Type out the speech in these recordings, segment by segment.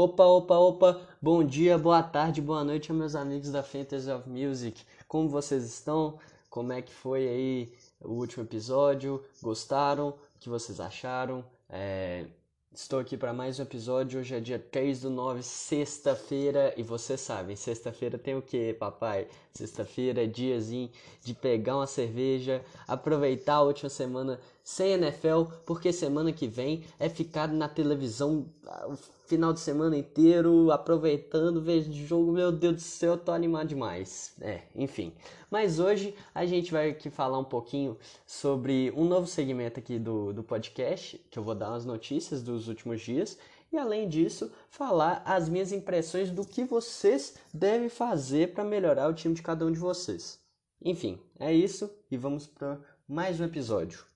Opa, opa, opa, bom dia, boa tarde, boa noite, meus amigos da Fantasy of Music. Como vocês estão? Como é que foi aí o último episódio? Gostaram? O que vocês acharam? É, Estou aqui para mais um episódio. Hoje é dia 3 do 9, sexta-feira. E vocês sabem, sexta-feira tem o que, papai? Sexta-feira é diazinho de pegar uma cerveja, aproveitar a última semana sem NFL, porque semana que vem é ficar na televisão o final de semana inteiro, aproveitando, vejo jogo. Meu Deus do céu, tô animado demais. É, enfim. Mas hoje a gente vai aqui falar um pouquinho sobre um novo segmento aqui do, do podcast, que eu vou dar umas notícias dos últimos dias. E além disso, falar as minhas impressões do que vocês devem fazer para melhorar o time de cada um de vocês. Enfim, é isso e vamos para mais um episódio.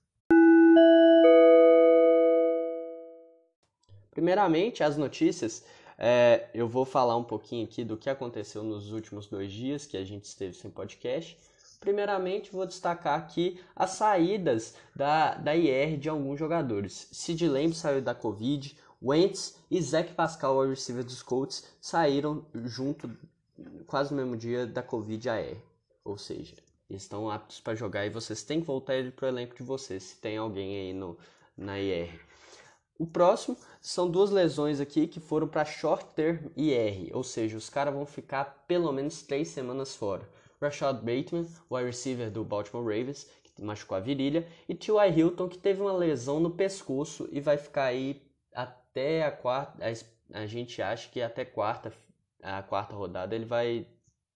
Primeiramente, as notícias. É, eu vou falar um pouquinho aqui do que aconteceu nos últimos dois dias que a gente esteve sem podcast. Primeiramente, vou destacar aqui as saídas da, da IR de alguns jogadores. Sid Lamb saiu da Covid, Wentz e Zach Pascal, o receiver dos Colts, saíram junto, quase no mesmo dia, da Covid AR. Ou seja, estão aptos para jogar e vocês têm que voltar ele para o elenco de vocês, se tem alguém aí no, na IR. O próximo são duas lesões aqui que foram para short term IR, ou seja, os caras vão ficar pelo menos três semanas fora. Rashad Bateman, wide receiver do Baltimore Ravens, que machucou a virilha, e T.Y. Hilton, que teve uma lesão no pescoço e vai ficar aí até a quarta. A, gente acha que até quarta, a quarta rodada ele vai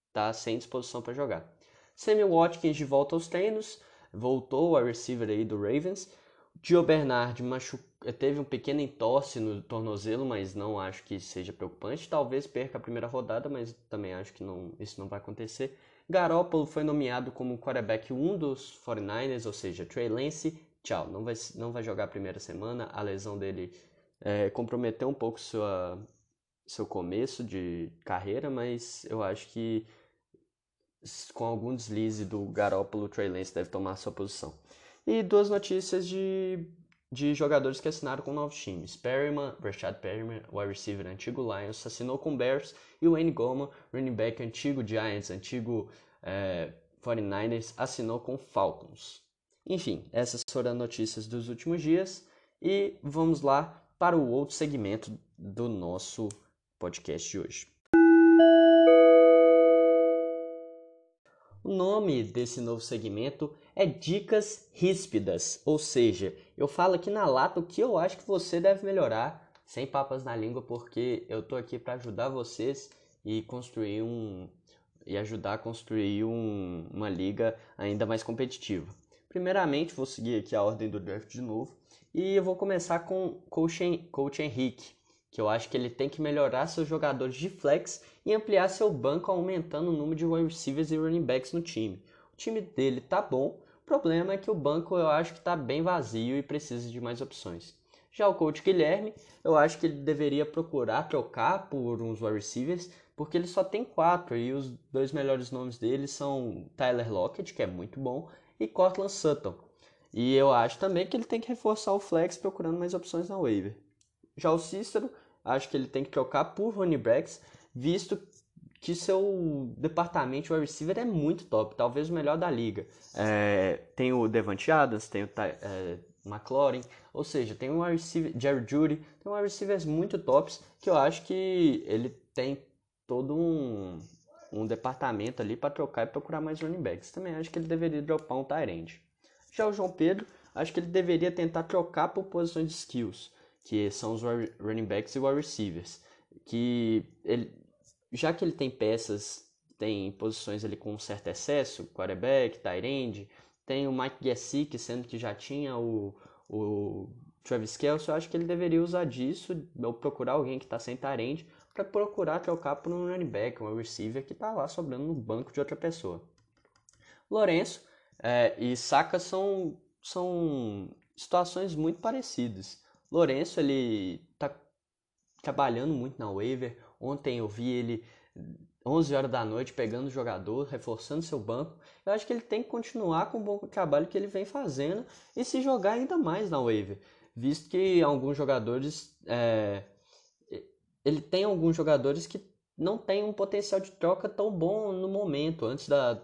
estar tá sem disposição para jogar. Sammy Watkins de volta aos treinos, voltou a receiver aí do Ravens. Gio Bernard machu... teve um pequeno entorse no tornozelo, mas não acho que seja preocupante. Talvez perca a primeira rodada, mas também acho que não, isso não vai acontecer. Garoppolo foi nomeado como quarterback 1 dos 49ers, ou seja, Trey Lance, tchau, não vai, não vai jogar a primeira semana. A lesão dele é, comprometeu um pouco sua, seu começo de carreira, mas eu acho que com algum deslize do Garoppolo, o Trey Lance deve tomar sua posição. E duas notícias de, de jogadores que assinaram com novos times. Perryman, Rashad Perryman, wide receiver antigo Lions, assinou com Bears. E Wayne Goma, running back antigo Giants, antigo é, 49ers, assinou com Falcons. Enfim, essas foram as notícias dos últimos dias. E vamos lá para o outro segmento do nosso podcast de hoje. O nome desse novo segmento é Dicas Ríspidas, ou seja, eu falo aqui na lata o que eu acho que você deve melhorar, sem papas na língua, porque eu tô aqui para ajudar vocês e construir um e ajudar a construir um, uma liga ainda mais competitiva. Primeiramente, vou seguir aqui a ordem do draft de novo e eu vou começar com Coach, Coach Henrique que eu acho que ele tem que melhorar seus jogadores de flex e ampliar seu banco aumentando o número de wide receivers e running backs no time. Time dele tá bom, o problema é que o banco eu acho que está bem vazio e precisa de mais opções. Já o coach Guilherme, eu acho que ele deveria procurar trocar por uns wide receivers, porque ele só tem quatro e os dois melhores nomes dele são Tyler Lockett, que é muito bom, e Cortland Sutton. E eu acho também que ele tem que reforçar o flex procurando mais opções na waiver. Já o Cícero, acho que ele tem que trocar por running backs, visto que seu departamento wide receiver é muito top, talvez o melhor da liga. É, tem o Devante Adams, tem o é, McLaurin, ou seja, tem um receiver, Jerry Judy, tem um receivers muito tops que eu acho que ele tem todo um, um departamento ali para trocar e procurar mais running backs. Também acho que ele deveria dropar um end. Já o João Pedro, acho que ele deveria tentar trocar por posições de skills que são os running backs e wide receivers, que ele, já que ele tem peças, tem posições ali com um certo excesso, quarterback, tight end, tem o Mike Gesicki, sendo que já tinha o, o Travis Kelce, eu acho que ele deveria usar disso, ou procurar alguém que está sem end, para procurar trocar por um running back, um receiver que está lá sobrando no banco de outra pessoa. Lourenço é, e Saka são, são situações muito parecidas. Lourenço, ele tá trabalhando muito na waiver. Ontem eu vi ele 11 horas da noite pegando o jogador, reforçando seu banco. Eu acho que ele tem que continuar com o bom trabalho que ele vem fazendo e se jogar ainda mais na waiver, visto que alguns jogadores é, ele tem alguns jogadores que não têm um potencial de troca tão bom no momento, antes da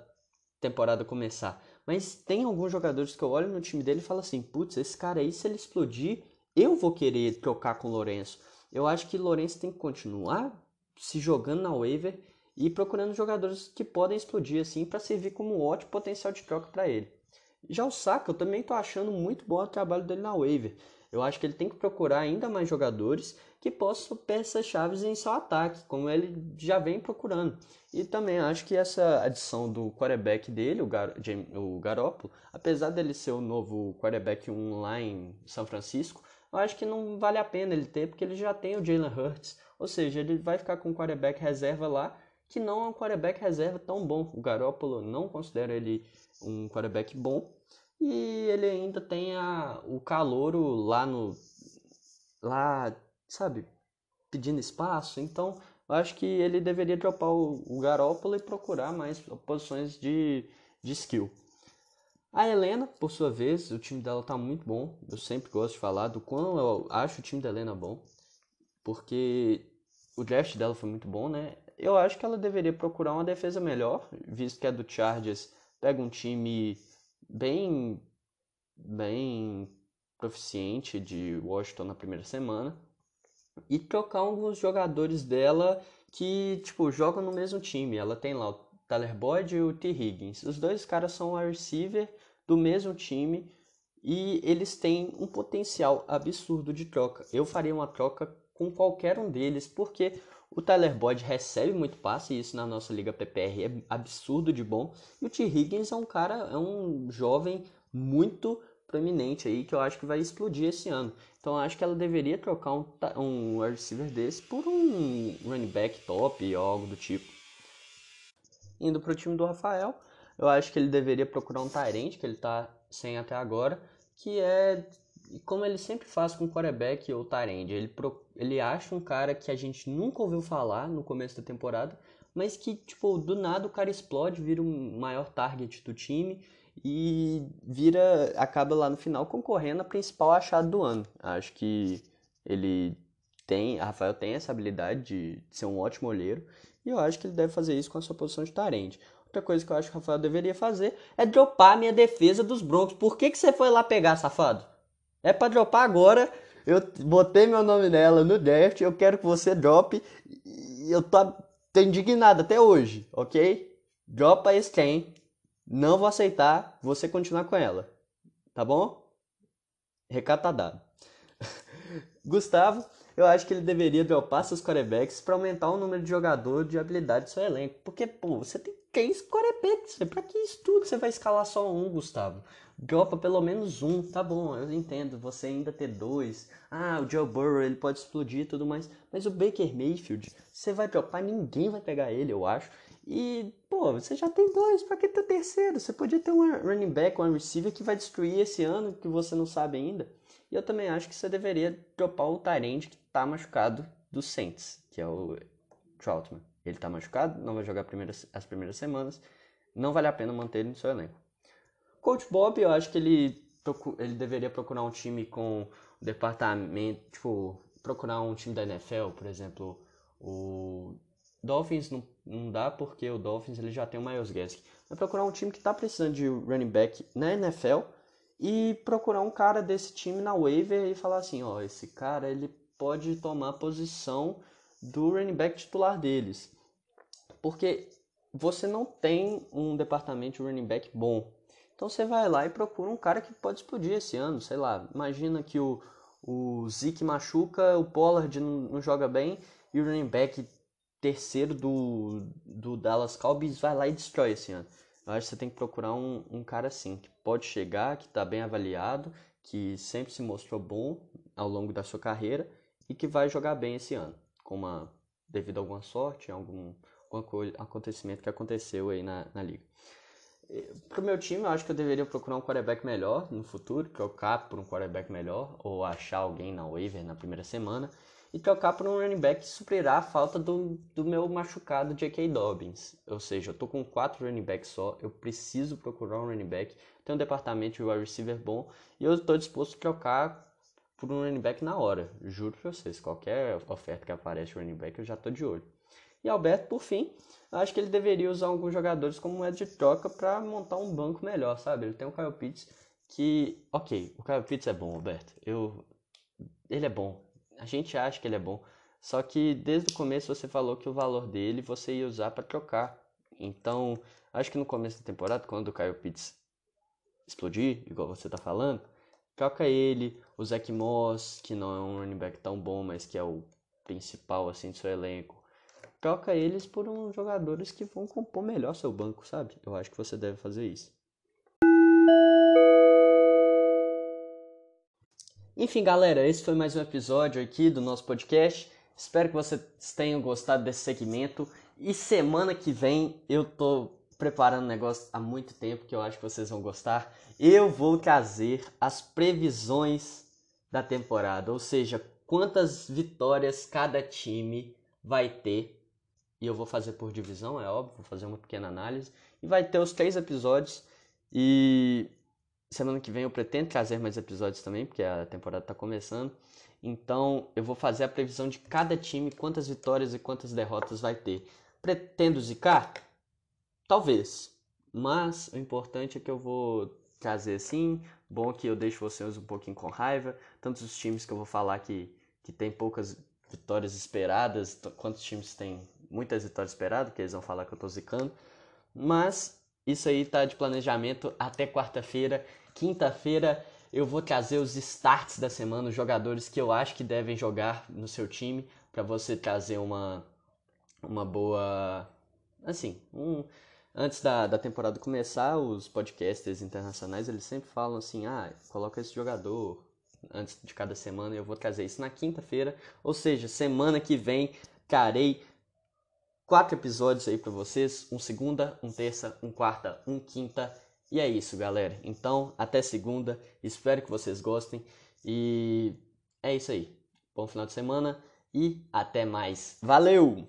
temporada começar. Mas tem alguns jogadores que eu olho no time dele e falo assim: putz, esse cara aí, se ele explodir, eu vou querer trocar com o Lourenço. Eu acho que Lourenço tem que continuar se jogando na waiver e procurando jogadores que podem explodir assim para servir como um ótimo potencial de troca para ele. Já o Saka, eu também estou achando muito bom o trabalho dele na waiver. Eu acho que ele tem que procurar ainda mais jogadores que possam peças chaves em seu ataque, como ele já vem procurando. E também acho que essa adição do quarterback dele, o, Gar o Garoppolo, apesar dele ser o novo quarterback 1 lá em São Francisco, eu acho que não vale a pena ele ter, porque ele já tem o Jalen Hurts. Ou seja, ele vai ficar com um quarterback reserva lá, que não é um quarterback reserva tão bom. O Garoppolo não considera ele um quarterback bom. E ele ainda tem a, o calouro lá no. Lá, sabe? Pedindo espaço. Então, eu acho que ele deveria dropar o, o Garoppolo e procurar mais posições de, de skill. A Helena, por sua vez, o time dela tá muito bom. Eu sempre gosto de falar do quão eu acho o time da Helena bom. Porque o draft dela foi muito bom, né? Eu acho que ela deveria procurar uma defesa melhor, visto que a do Chargers pega um time bem bem proficiente de Washington na primeira semana e trocar alguns jogadores dela que, tipo, jogam no mesmo time. Ela tem lá o Tyler Boyd e o T. Higgins. Os dois caras são a receiver do mesmo time e eles têm um potencial absurdo de troca. Eu faria uma troca com qualquer um deles, porque o Tyler Boyd recebe muito passe, e isso na nossa liga PPR é absurdo de bom. E o T. Higgins é um cara, é um jovem muito proeminente aí que eu acho que vai explodir esse ano. Então acho que ela deveria trocar um, um receiver desse por um running back top ou algo do tipo. Indo para o time do Rafael, eu acho que ele deveria procurar um Tyrant, que ele está sem até agora, que é como ele sempre faz com quarterback ou Tyrant. Ele, ele acha um cara que a gente nunca ouviu falar no começo da temporada, mas que, tipo, do nada o cara explode, vira o um maior target do time e vira, acaba lá no final concorrendo a principal achado do ano. Acho que ele tem, Rafael tem essa habilidade de ser um ótimo olheiro e eu acho que ele deve fazer isso com a sua posição de Tarente. Outra coisa que eu acho que o Rafael deveria fazer é dropar a minha defesa dos Broncos. Por que, que você foi lá pegar, safado? É para dropar agora. Eu botei meu nome nela no draft. Eu quero que você drope. E eu tô, tô indignado até hoje, ok? Dropa esse trem. Não vou aceitar você continuar com ela. Tá bom? Recado tá dado. Gustavo, eu acho que ele deveria dropar seus quarterbacks para aumentar o número de jogador de habilidade do seu elenco. Porque, pô, você tem 15 quarterbacks. Pra que isso tudo? Você vai escalar só um, Gustavo. Dropa pelo menos um, tá bom, eu entendo. Você ainda ter dois. Ah, o Joe Burrow, ele pode explodir e tudo mais. Mas o Baker Mayfield, você vai dropar, ninguém vai pegar ele, eu acho. E, pô, você já tem dois, pra que ter terceiro? Você podia ter um running back, um receiver que vai destruir esse ano, que você não sabe ainda. E eu também acho que você deveria dropar o Tyrande que tá machucado do Saints, que é o Troutman. Ele tá machucado, não vai jogar primeiras, as primeiras semanas. Não vale a pena manter ele no seu elenco. Coach Bob, eu acho que ele, ele deveria procurar um time com departamento, tipo, procurar um time da NFL, por exemplo, o Dolphins não, não dá porque o Dolphins ele já tem o Miles Gaskin. Vai procurar um time que está precisando de running back na NFL e procurar um cara desse time na waiver e falar assim, ó, esse cara ele pode tomar posição do running back titular deles. Porque você não tem um departamento de running back bom. Então você vai lá e procura um cara que pode explodir esse ano, sei lá. Imagina que o, o Zeke machuca, o Pollard não, não joga bem e o running back terceiro do, do Dallas Cowboys vai lá e destrói esse ano. Eu acho que você tem que procurar um, um cara assim, que pode chegar, que está bem avaliado, que sempre se mostrou bom ao longo da sua carreira e que vai jogar bem esse ano, com uma, devido a alguma sorte, algum, algum acontecimento que aconteceu aí na, na liga. Para o meu time, eu acho que eu deveria procurar um quarterback melhor no futuro, trocar por um quarterback melhor, ou achar alguém na waiver na primeira semana e trocar por um running back que suprirá a falta do, do meu machucado J.K. Dobbins. Ou seja, eu tô com quatro running backs só, eu preciso procurar um running back, tenho um departamento de wide receiver bom e eu estou disposto a trocar por um running back na hora. Juro pra vocês, qualquer oferta que aparece running back eu já tô de olho. E Alberto, por fim, acho que ele deveria usar alguns jogadores como moeda de troca para montar um banco melhor, sabe? Ele tem o Kyle Pitts que, ok, o Kyle Pitts é bom, Alberto. Eu, ele é bom. A gente acha que ele é bom. Só que desde o começo você falou que o valor dele você ia usar para trocar. Então, acho que no começo da temporada, quando o Kyle Pitts explodir, igual você tá falando, troca ele, o Zach Moss, que não é um running back tão bom, mas que é o principal assim do seu elenco troca eles por uns jogadores que vão compor melhor seu banco, sabe? Eu acho que você deve fazer isso. Enfim, galera, esse foi mais um episódio aqui do nosso podcast. Espero que vocês tenham gostado desse segmento. E semana que vem eu tô preparando um negócio há muito tempo que eu acho que vocês vão gostar. Eu vou trazer as previsões da temporada, ou seja, quantas vitórias cada time vai ter e eu vou fazer por divisão, é óbvio, vou fazer uma pequena análise. E vai ter os três episódios. E semana que vem eu pretendo trazer mais episódios também, porque a temporada está começando. Então eu vou fazer a previsão de cada time, quantas vitórias e quantas derrotas vai ter. Pretendo zicar? Talvez. Mas o importante é que eu vou trazer assim. Bom que eu deixo vocês um pouquinho com raiva. Tantos os times que eu vou falar que, que tem poucas vitórias esperadas, quantos times tem muitas vitórias esperadas, que eles vão falar que eu tô zicando. Mas isso aí tá de planejamento até quarta-feira. Quinta-feira eu vou trazer os starts da semana, os jogadores que eu acho que devem jogar no seu time, para você trazer uma, uma boa. Assim, um, antes da, da temporada começar, os podcasters internacionais eles sempre falam assim: ah, coloca esse jogador antes de cada semana. Eu vou trazer isso na quinta-feira, ou seja, semana que vem, carei quatro episódios aí para vocês, um segunda, um terça, um quarta, um quinta. E é isso, galera. Então, até segunda. Espero que vocês gostem e é isso aí. Bom final de semana e até mais. Valeu!